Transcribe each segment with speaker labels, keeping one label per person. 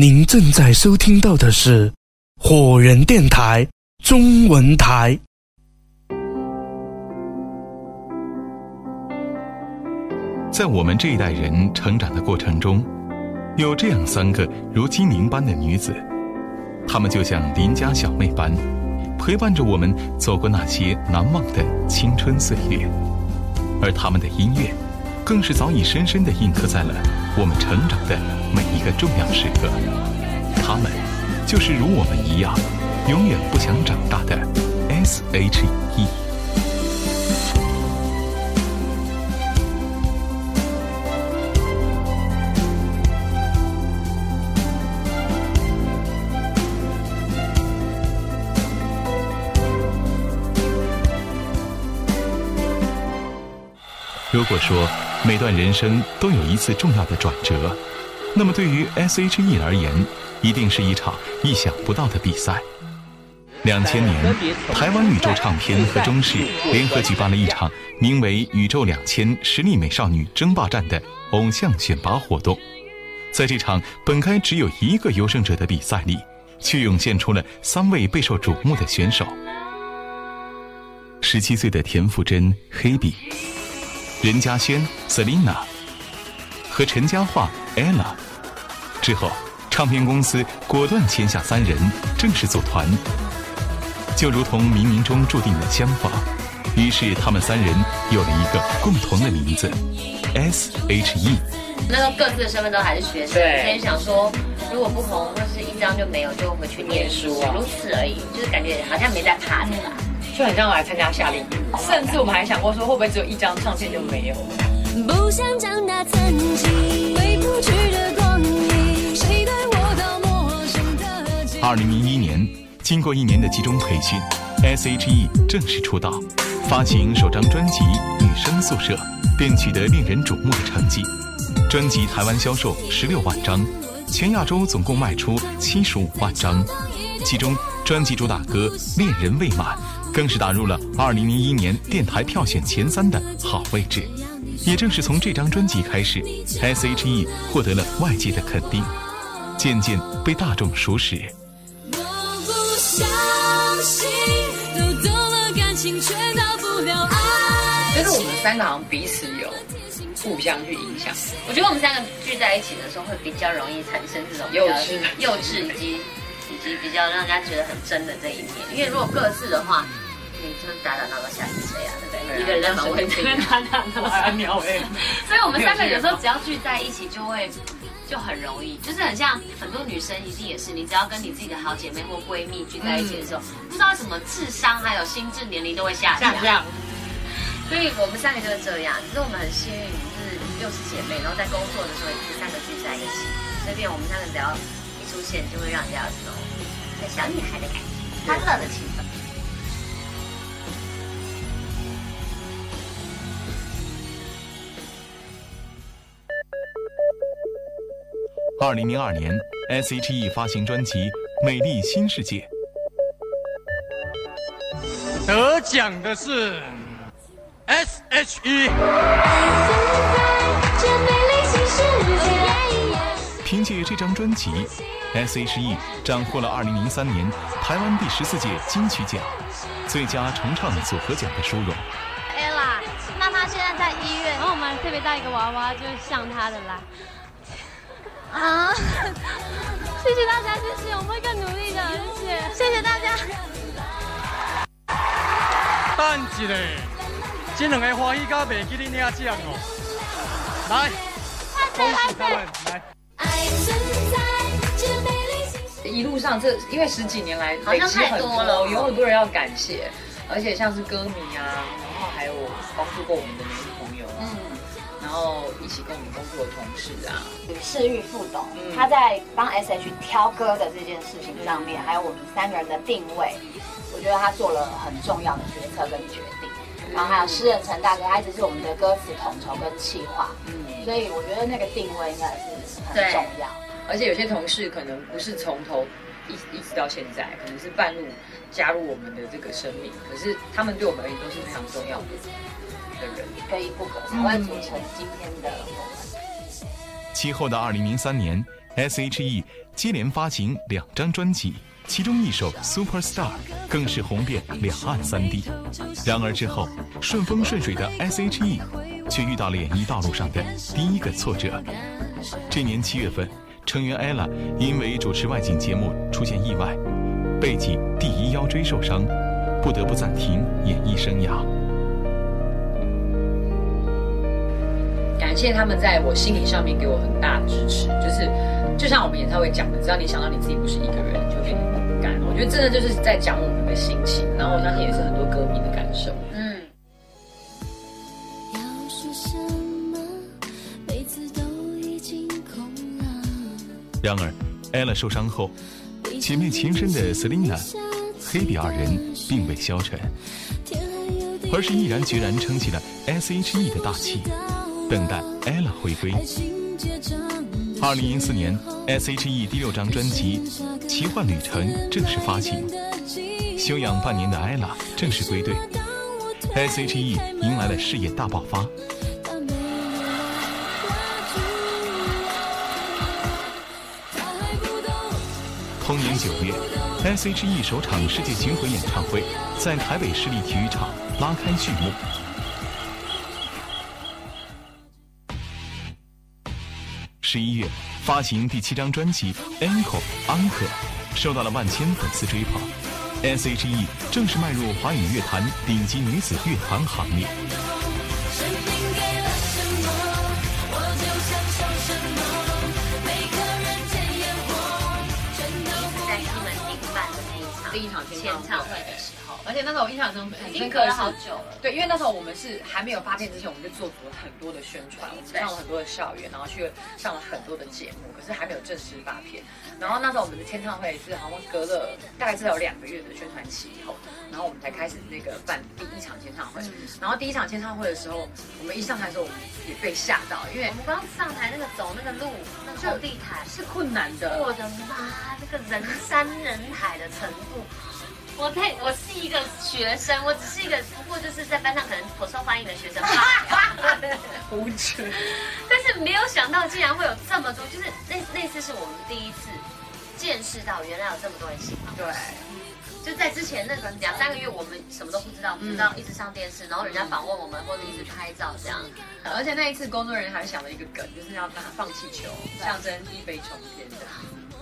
Speaker 1: 您正在收听到的是火人电台中文台。
Speaker 2: 在我们这一代人成长的过程中，有这样三个如精灵般的女子，她们就像邻家小妹般，陪伴着我们走过那些难忘的青春岁月，而她们的音乐，更是早已深深地印刻在了我们成长的每一个重要时刻。他们，就是如我们一样，永远不想长大的 S.H.E。如果说每段人生都有一次重要的转折，那么对于 S.H.E 而言，一定是一场意想不到的比赛。两千年，台湾宇宙唱片和中视联合举办了一场名为“宇宙两千实力美少女争霸战”的偶像选拔活动。在这场本该只有一个优胜者的比赛里，却涌现出了三位备受瞩目的选手：十七岁的田馥甄 Hebe。任嘉萱 Selina 和陈嘉桦 Ella 之后，唱片公司果断签下三人正式组团，就如同冥冥中注定的相逢。于是，他们三人有了一个共同的名字 S.H.E。
Speaker 3: 那时候各自的身份都还是学生，所以想说，如果不红或是一张就没有，就回去念书啊，如此而已，就是感觉好像没在怕的啦。
Speaker 4: 就很像来参加夏令营，甚至我们还想过说，会不会只有一张唱片就没有？不想长大曾经回不去的光阴，谁带我到陌
Speaker 2: 生的二零零一年，经过一年的集中培训，S.H.E 正式出道，发行首张专辑《女生宿舍》，便取得令人瞩目的成绩。专辑台湾销售十六万张，全亚洲总共卖出七十五万张，其中专辑主打歌《恋人未满》。更是打入了2001年电台票选前三的好位置。也正是从这张专辑开始，S.H.E 获得了外界的肯定，渐渐被大众熟识。
Speaker 4: 就是我们三个好像彼此有互相去影响。
Speaker 3: 我觉得我们三个聚在一起的时候，会比较容易产生这种
Speaker 4: 幼稚、
Speaker 3: 幼稚以及以及比较让人家觉得很真的这一面。因为如果各自的话，你就打打闹闹吓死谁啊？对不对？一个人蛮会 打打闹闹鸟哎。所以我们三个有时候只要聚在一起，就会就很容易，就是很像很多女生一定也是，你只要跟你自己的好姐妹或闺蜜聚在一起的时候，不知道什么智商还有心智年龄都会下降。所以我们三个就是这样，只是我们很幸运，就是又是姐妹，然后在工作的时候也是三个聚在一起，所以我们三个只要一出现，就会让人家有这种小女孩的感觉，欢乐的气氛。
Speaker 2: 二零零二年，S.H.E 发行专辑《美丽新世界》，
Speaker 5: 得奖的是 S.H.E。
Speaker 2: 凭借这张专辑，S.H.E 斩获了2003年台湾第十四届金曲奖最佳重唱组合奖的殊荣。
Speaker 6: Ella，妈妈现在在医院，然后我们特别带一个娃娃，就是像她的啦。啊！谢谢大家，谢谢，我们会更努力的，谢谢，谢谢大家。
Speaker 5: 等一下，这两个欢喜到袂记你领奖哦。来，恭喜他们来。
Speaker 4: 一路上这因为十几年来累积很多，有很多人要感谢，而且像是歌迷啊，然后还有帮助过我们的媒体朋友啊。然后一起跟我们工作的同事啊，
Speaker 3: 吕世玉副董，他在帮 S H 挑歌的这件事情上面，还有我们三个人的定位，我觉得他做了很重要的决策跟决定。然后还有诗人陈大哥，他一直是我们的歌词统筹跟企划，嗯，所以我觉得那个定位应该是很重要。
Speaker 4: 而且有些同事可能不是从头一一直到现在，可能是半路加入我们的这个生命，可是他们对我们而言都是非常重要的。
Speaker 3: 可以不可，才会组成今天的我们。
Speaker 2: 其后的二零零三年 S.H.E 接连发行两张专辑，其中一首《Superstar》更是红遍两岸三地。然而之后，顺风顺水的 S.H.E 却遇到了演艺道路上的第一个挫折。这年七月份，成员 ella 因为主持外景节目出现意外，背脊第一腰椎受伤，不得不暂停演艺生涯。
Speaker 4: 感谢他们在我心理上面给我很大的支持，就是就像我们演唱会讲的，只要你想到你自己不是一个人，你就会感。我觉得真的就是在讲我们的心情，然后我相信也是很多歌迷的感受。嗯。
Speaker 2: 然而，ella 受伤后，姐妹情深的 Selina、黑比二人并未消沉，而是毅然决然撑起了 S.H.E 的大旗。等待 ella 回归。二零零四年，S.H.E 第六张专辑《奇幻旅程》正式发行，休养半年的 ella 正式归队，S.H.E 迎来了事业大爆发。同年九月，S.H.E 首场世界巡回演唱会在台北市立体育场拉开序幕。发行第七张专辑《安可，受到了万千粉丝追捧，S.H.E 正式迈入华语乐坛顶级女子乐坛行列。
Speaker 4: 第一场
Speaker 3: 签唱。会的时候，
Speaker 4: 而且那时候我印象中很深刻
Speaker 3: 了好久了。
Speaker 4: 对，因为那时候我们是还没有发片之前，我们就做足了很多的宣传，我们上了很多的校园，然后去上了很多的节目，可是还没有正式发片。然后那时候我们的签唱会是好像隔了大概至少两个月的宣传期以后，然后我们才开始那个办第一场签唱会。然后第一场签唱会的时候，我们一上台的时候，我们也被吓到，因为
Speaker 3: 我们刚上台那个走那个路，那个红地毯
Speaker 4: 是困难的。
Speaker 3: 我的妈，那个人山人海的程度。我太，我是一个学生，我只是一个，不过就是在班上可能颇受欢迎的学生。
Speaker 4: 无耻！
Speaker 3: 但是没有想到，竟然会有这么多，就是那那次是我们第一次见识到，原来有这么多人喜欢。
Speaker 4: 对，
Speaker 3: 就在之前那个两三个月，我们什么都不知道，不知道一直上电视，然后人家访问我们或者一直拍照这样。
Speaker 4: 而且那一次工作人员还想了一个梗，就是要他放气球，象征一飞冲天的。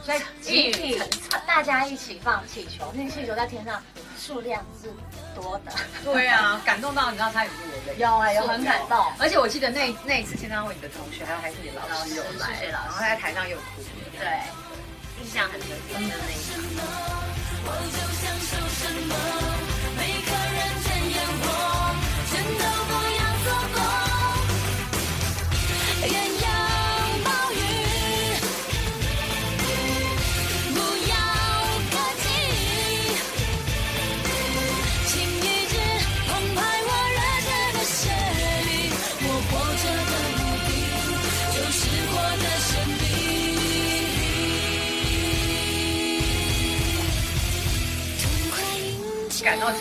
Speaker 3: 在集体，大家一起放气球，那个气球在天上数量是多的。
Speaker 4: 对啊，感动到你知道他有多累？
Speaker 3: 有啊，有很感动。
Speaker 4: 而且我记得那那一次签唱会，你的同学还有还是你老师有来，
Speaker 3: 然
Speaker 4: 后他在台上又哭。
Speaker 3: 对，印象很深刻的那
Speaker 2: 一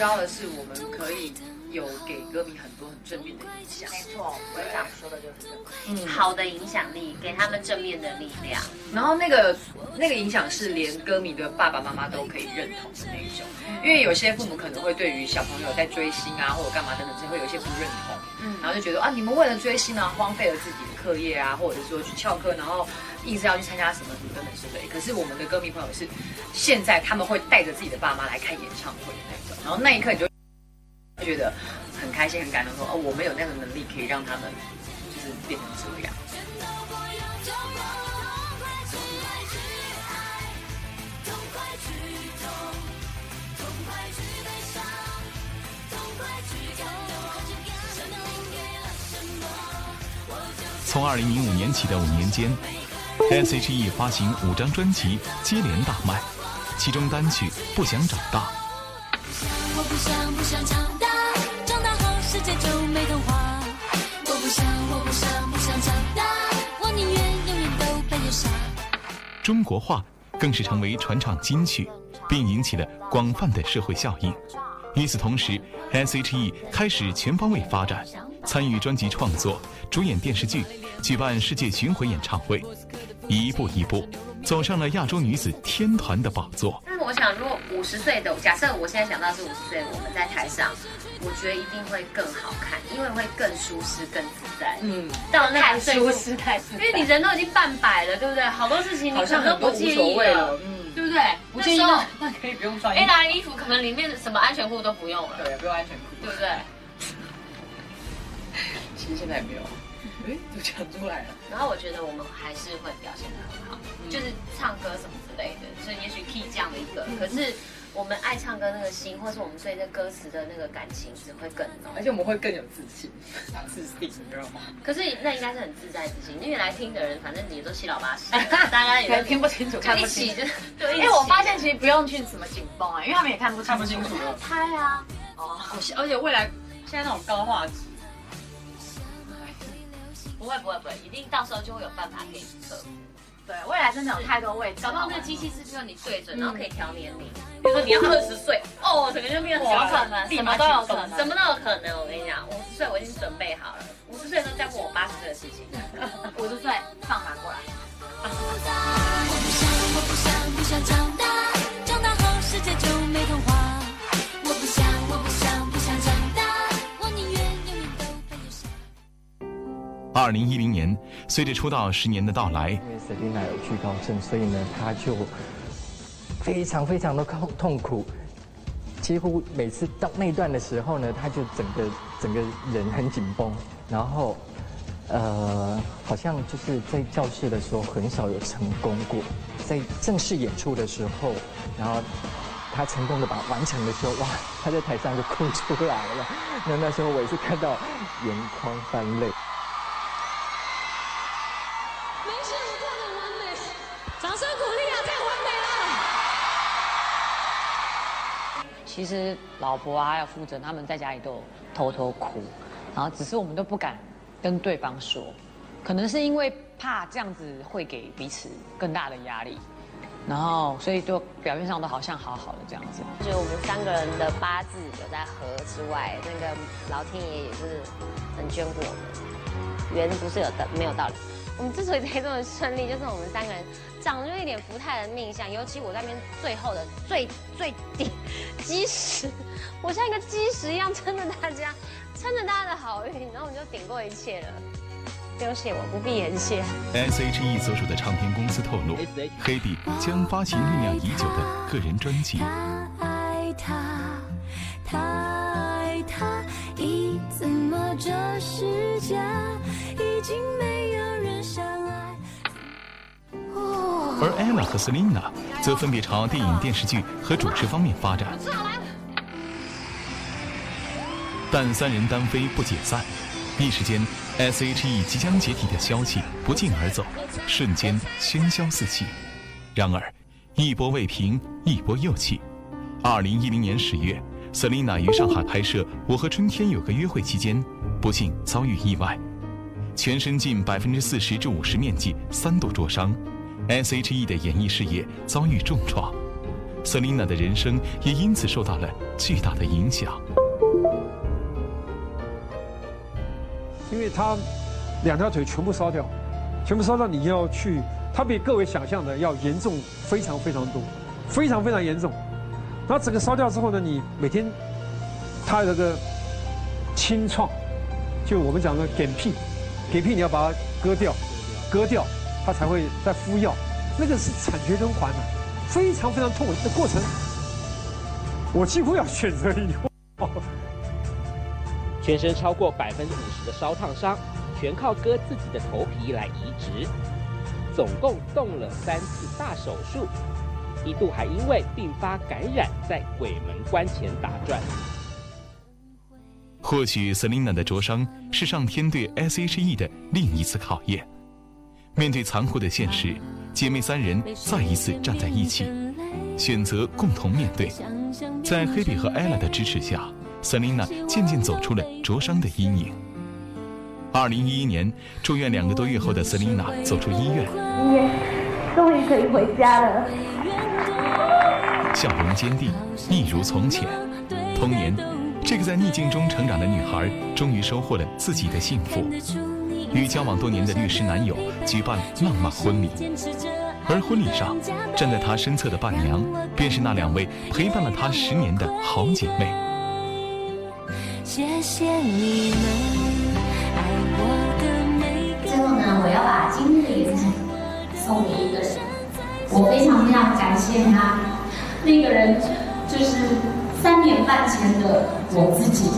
Speaker 4: 感到的是，我们可以有给歌迷很多很正面的影响。
Speaker 3: 没错，我想说的就是这个，嗯，好的影响力，给他们正面的力量。
Speaker 4: 然后那个那个影响是连歌迷的爸爸妈妈都可以认同的那一种，因为有些父母可能会对于小朋友在追星啊或者干嘛等等，就会有一些不认同，嗯，然后就觉得啊，你们为了追星呢，荒废了自己的课业啊，或者说去翘课，然后硬是要去参加什么什么等等之类。可是我们的歌迷朋友是，现在他们会带着自己的爸妈来看演唱会的那种。然后那一刻你就觉得很开心、很感动，说哦，我们有那样的能力可以让他们就是变成这样。
Speaker 2: 从二零零五年起的五年间，S.H.E 发行五张专辑，接连大卖，其中单曲《不想长大》。我不想不想长大，长大后世界就没童话。我不想我不想不想长大，我宁愿永远都扮演傻。中国话更是成为传唱金曲，并引起了广泛的社会效应。与此同时，S.H.E 开始全方位发展，参与专辑创作，主演电视剧，举办世界巡回演唱会。一步一步走上了亚洲女子天团的宝座。
Speaker 3: 但是我想，如果五十岁的，假设我现在想到是五十岁，我们在台上，我觉得一定会更好看，因为会更舒适、更自在。嗯，到那个
Speaker 4: 舒适太，
Speaker 3: 因为你人都已经半百了，对不对？好多事情你可能都不介意了，嗯，对不对？
Speaker 4: 不建议那可以不用穿。A
Speaker 3: 拿衣服可能里面什么安全裤都不用了，
Speaker 4: 对，不用安全裤，
Speaker 3: 对不对？
Speaker 4: 其实现在也没有。哎，都讲出来了。
Speaker 3: 然后我觉得我们还是会表现的很好，就是唱歌什么之类的，所以也许 key 这样的一个。可是我们爱唱歌那个心，或是我们对这歌词的那个感情，只会更浓，
Speaker 4: 而且我们会更有自信、自信，你知道吗？
Speaker 3: 可是那应该是很自在自信，因为来听的人，反正也都七老八十，大家也
Speaker 4: 听不清楚，看不清。
Speaker 3: 对，
Speaker 4: 因为我发现其实不用去什么紧绷啊，因为他们也看不看不清楚。
Speaker 3: 拍啊！
Speaker 4: 哦，而且未来现在那种高画质。
Speaker 3: 不会不会不会，一定到时候就会有办法可以克服。
Speaker 4: 对，未来真的有太多位置，
Speaker 3: 搞不好那个机器是需要你对准，然后可以调年龄。比如说你要二十岁，哦，整个就变成小可能，
Speaker 4: 什么都有可能，
Speaker 3: 什么都有可能。我跟你讲，五十岁我已经准备好了，五十岁的时候再问我八十岁的事情。
Speaker 4: 五十岁放马过来。
Speaker 2: 二零一零年，随着出道十年的到来，因
Speaker 7: 为 Selina 有惧高症，所以呢，他就非常非常的痛痛苦，几乎每次到那段的时候呢，他就整个整个人很紧绷，然后呃，好像就是在教室的时候很少有成功过，在正式演出的时候，然后他成功的把完成的时候，哇，他在台上就哭出来了，那那时候我也是看到眼眶泛泪。
Speaker 4: 其实老婆啊，还有负责，他们在家里都偷偷哭，然后只是我们都不敢跟对方说，可能是因为怕这样子会给彼此更大的压力，然后所以就表面上都好像好好的这样子。
Speaker 3: 就我们三个人的八字有在合之外，那个老天爷也是很眷顾我们，缘不是有的没有道理。我们之所以可以这么顺利，就是我们三个人。长就一点福泰的命相，尤其我在那边最后的最最底基石，我像一个基石一样撑着大家，撑着大家的好运，然后我们就顶过一切了。不用谢我，不必言谢。
Speaker 2: S.H.E 所属的唱片公司透露，黑帝将发行酝酿已久的个人专辑。爱他，他爱他，咦怎么这世界已经没而 Ella 和 Selina 则分别朝电影、电视剧和主持方面发展，但三人单飞不解散，一时间 S.H.E 即将解体的消息不胫而走，瞬间喧嚣四起。然而，一波未平，一波又起。二零一零年十月，Selina 于上海拍摄《我和春天有个约会》期间，不幸遭遇意外，全身近百分之四十至五十面积三度灼伤。S.H.E 的演艺事业遭遇重创，Selina 的人生也因此受到了巨大的影响。
Speaker 8: 因为他两条腿全部烧掉，全部烧到你要去，他比各位想象的要严重非常非常多，非常非常严重。那整个烧掉之后呢，你每天他有个清创，就我们讲的痞屁，痞屁你要把它割掉，割掉。他才会在敷药，那个是惨绝人寰的，非常非常痛苦的过程。我几乎要选择移
Speaker 9: 动。全身超过百分之五十的烧烫伤，全靠割自己的头皮来移植，总共动了三次大手术，一度还因为并发感染在鬼门关前打转。
Speaker 2: 或许 Selina 的灼伤是上天对 S.H.E 的另一次考验。面对残酷的现实，姐妹三人再一次站在一起，选择共同面对。在黑比和艾拉的支持下，Selina 渐渐走出了灼伤的阴影。二零一一年，住院两个多月后的 Selina 走出医院，
Speaker 6: 终于可以回家了。
Speaker 2: 笑容坚定，一如从前。童年，这个在逆境中成长的女孩，终于收获了自己的幸福。与交往多年的律师男友举办浪漫婚礼，而婚礼上站在她身侧的伴娘，便是那两位陪伴了她十年的好姐妹。谢谢你们
Speaker 10: 爱我的每最后呢，我要把今天的演讲送给一个人，我非常非常感谢他，那个人就是三年半前的我自己。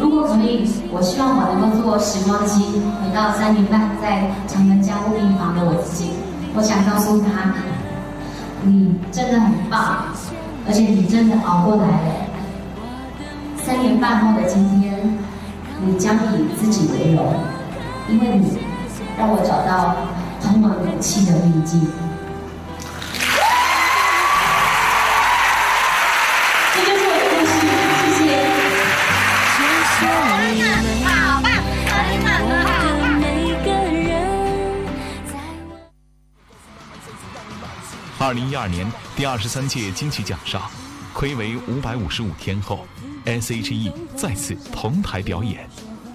Speaker 10: 如果可以，我希望我能够坐时光机回到三年半在长庚加护病房的我自己。我想告诉他，你真的很棒，而且你真的熬过来了。三年半后的今天，你将以自己为荣，因为你让我找到通往勇气的秘籍。
Speaker 2: 二零一二年第二十三届金曲奖上，暌违五百五十五天后，S.H.E 再次同台表演。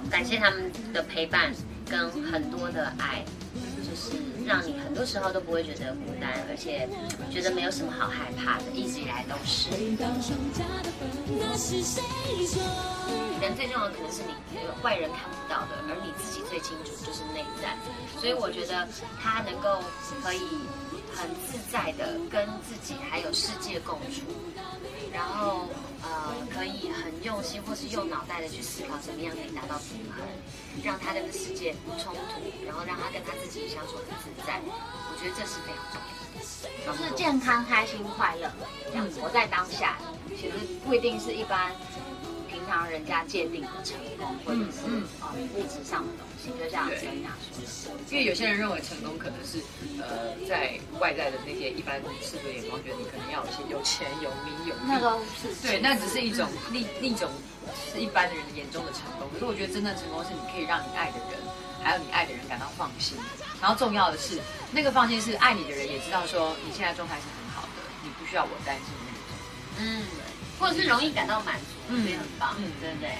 Speaker 3: 感谢他们的陪伴跟很多的爱，就是让你很多时候都不会觉得孤单，而且觉得没有什么好害怕的，一直以来都是。人最重要的可能是你外人看不到的，而你自己最清楚，就是内在。所以我觉得他能够可以。很自在的跟自己还有世界共处，然后呃可以很用心或是用脑袋的去思考怎么样可以达到平衡，让他跟世界不冲突，然后让他跟他自己相处很自在，我觉得这是非常重要的，就是健康、开心、快乐，这样活在当下，其实不一定是一般。常人家界定的成功，或者是啊物质上的东西，就这样子跟他说。
Speaker 4: 因为有些人认为成功可能是呃在外在的那些一般世俗眼光，觉得你可能要有些有钱有名有利。
Speaker 3: 那个是
Speaker 4: 对，那只是一种另另一种是一般的人眼中的成功。可是我觉得真正成功是你可以让你爱的人，还有你爱的人感到放心。然后重要的是，那个放心是爱你的人也知道说你现在状态是很好的，你不需要我担心那种。
Speaker 3: 嗯，或者是容易感到满足。所以很棒，嗯，对不对？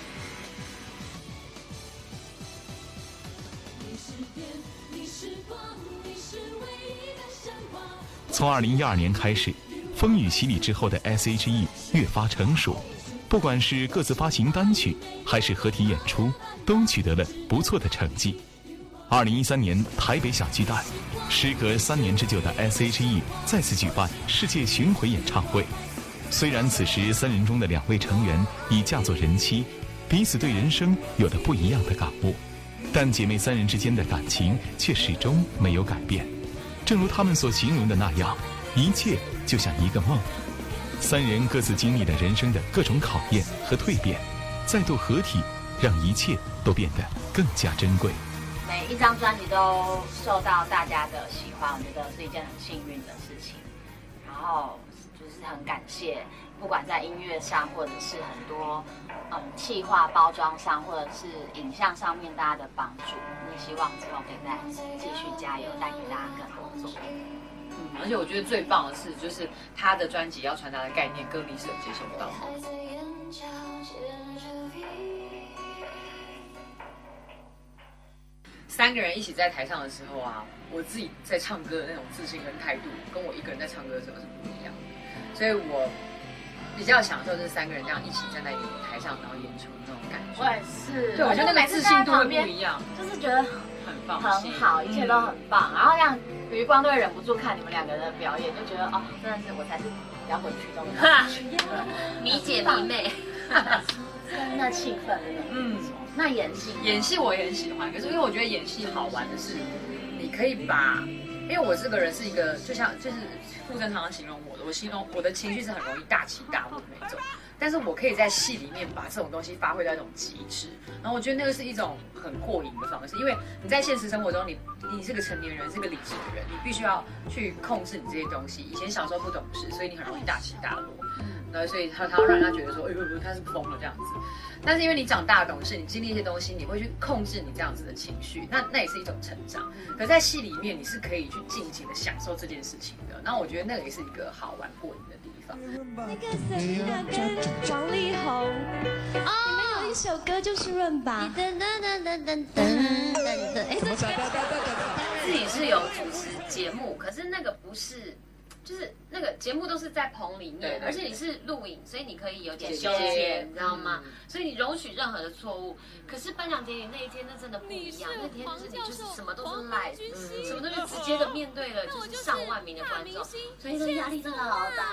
Speaker 2: 从二零一二年开始，风雨洗礼之后的 S.H.E 越发成熟，不管是各自发行单曲，还是合体演出，都取得了不错的成绩。二零一三年台北小巨蛋，时隔三年之久的 S.H.E 再次举办世界巡回演唱会。虽然此时三人中的两位成员已嫁作人妻，彼此对人生有了不一样的感悟，但姐妹三人之间的感情却始终没有改变。正如他们所形容的那样，一切就像一个梦。三人各自经历了人生的各种考验和蜕变，再度合体，让一切都变得更加珍贵。
Speaker 3: 每一张专辑都受到大家的喜欢，我觉得是一件很幸运的事情。然后。就是很感谢，不管在音乐上，或者是很多嗯气化包装上，或者是影像上面大家的帮助。也希望之后可以再继续加油，带给大家更多作品。
Speaker 4: 嗯，而且我觉得最棒的是，就是他的专辑要传达的概念，歌迷是有接受不到的。三个人一起在台上的时候啊，我自己在唱歌的那种自信跟态度，跟我一个人在唱歌的时候是不一样的。所以我比较享受这三个人这样一起站在舞台上，然后演出那种感觉。
Speaker 3: 我也是，
Speaker 4: 对我觉得那个自信度会不一样，
Speaker 3: 就是觉得
Speaker 4: 很棒，
Speaker 3: 很好，一切都很棒。然后让余光都会忍不住看你们两个人的表演，就觉得哦，真的是我才是摇滚区中的迷姐 迷妹，那气氛，嗯，那演戏，
Speaker 4: 演戏我也很喜欢。可是因为我觉得演戏好玩的是，你可以把。因为我这个人是一个，就像就是不正常常形容我的，我形容我的情绪是很容易大起大落的那种，但是我可以在戏里面把这种东西发挥到一种极致，然后我觉得那个是一种很过瘾的方式，因为你在现实生活中，你你是个成年人，是个理智的人，你必须要去控制你这些东西。以前小时候不懂事，所以你很容易大起大落，那所以他他要让人家觉得说，哎呦，他是疯了这样子。但是因为你长大懂事，你经历一些东西，你会去控制你这样子的情绪，那那也是一种成长。可在戏里面，你是可以去尽情的享受这件事情的。那我觉得那个也是一个好玩过瘾的地方。王力宏。
Speaker 6: 一首歌就是润吧。噔噔噔噔噔噔
Speaker 3: 噔。哎，自己是有主持节目，可是那个不是。就是那个节目都是在棚里面，而且你是录影，所以你可以有点休闲，你知道吗？所以你容许任何的错误。可是颁奖典礼那一天，那真的不一样。那天就是你就是什么都是 live，什么都是直接的面对了，就是上万名的观众，所以那压力真的好大。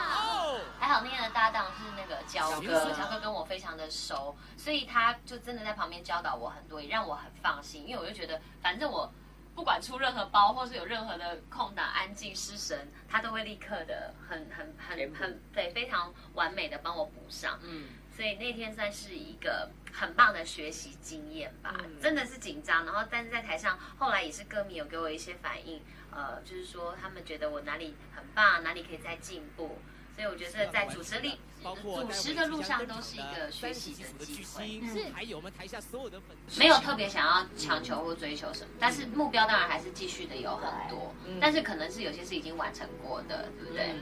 Speaker 3: 还好那天的搭档是那个焦哥，焦哥跟我非常的熟，所以他就真的在旁边教导我很多，也让我很放心，因为我就觉得反正我。不管出任何包，或是有任何的空档、安静失神，他都会立刻的很很很很对，非常完美的帮我补上。嗯，所以那天算是一个很棒的学习经验吧，真的是紧张。然后，但是在台上，后来也是歌迷有给我一些反应，呃，就是说他们觉得我哪里很棒，哪里可以再进步。所以我觉得在主持力、主持的路上都是一个学习的机会。是，还有我们台下所有的粉丝，没有特别想要强求或追求什么，但是目标当然还是继续的有很多。但是可能是有些是已经完成过的，对不对？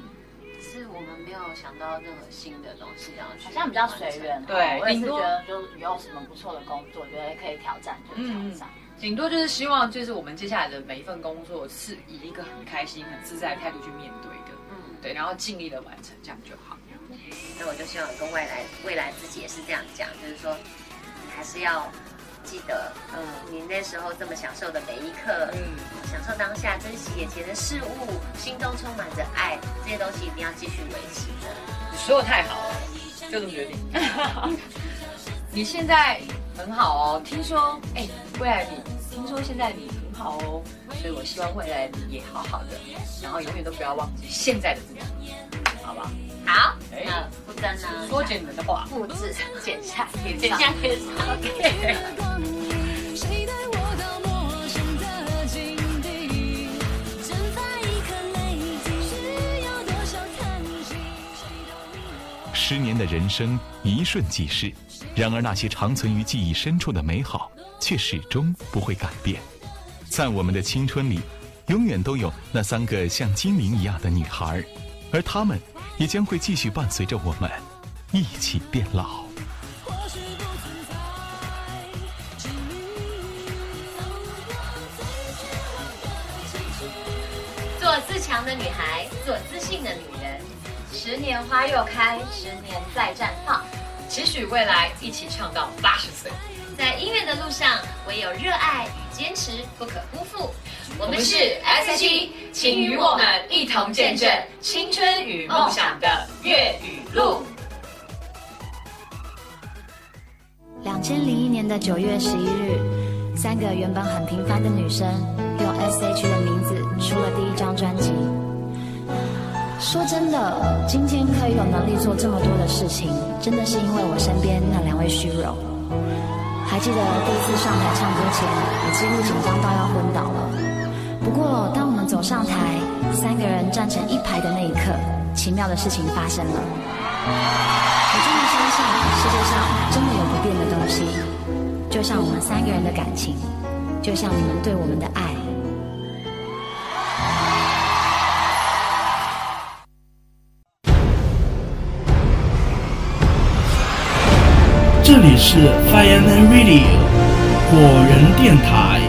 Speaker 3: 是我们没有想到任何新的东西要去，
Speaker 4: 好像比较随缘。对，我也是觉得就有什么不错的工作，觉得可以挑战就挑战。
Speaker 11: 顶多就是希望，就是我们接下来的每一份工作是以一个很开心、很自在的态度去面对的。对，然后尽力的完成，这样就好。
Speaker 3: 那我就希望跟未来未来自己也是这样讲，就是说，你还是要记得，嗯，你那时候这么享受的每一刻，嗯，享受当下，珍惜眼前的事物，心中充满着爱，这些东西一定要继续维持的。
Speaker 11: 你说的太好了，就这么决定。你现在很好哦，听说，哎，未来你，听说现在你。好哦，所以我希望未来你也好好的，然后永远都不要忘记现在的自己，好不？
Speaker 3: 好，好那不争呢？
Speaker 11: 说简你们的话，
Speaker 3: 复制剪下，剪下可以 OK。
Speaker 2: 十年的人生一瞬即逝，然而那些长存于记忆深处的美好，却始终不会改变。在我们的青春里，永远都有那三个像精灵一样的女孩，而她们也将会继续伴随着我们一起变老。
Speaker 3: 做自强的女孩，做自信的女人。十年花又开，十年再绽放，
Speaker 11: 期许未来一起唱到八十岁。
Speaker 3: 在音乐的路上，唯有热爱与坚持不可辜负。我们是 S.H.E，请与我们一同见证青春与梦想的粤语路。
Speaker 10: 两千零一年的九月十一日，三个原本很平凡的女生，用 S.H 的名字出了第一张专辑。说真的，今天可以有能力做这么多的事情，真的是因为我身边那两位虚荣。还记得第一次上台唱歌前，我几乎紧张到要昏倒了。不过，当我们走上台，三个人站成一排的那一刻，奇妙的事情发生了。我终于相信世界上真的有不变的东西，就像我们三个人的感情，就像你们对我们的爱。
Speaker 1: 这里是 Fireman Radio 火人电台。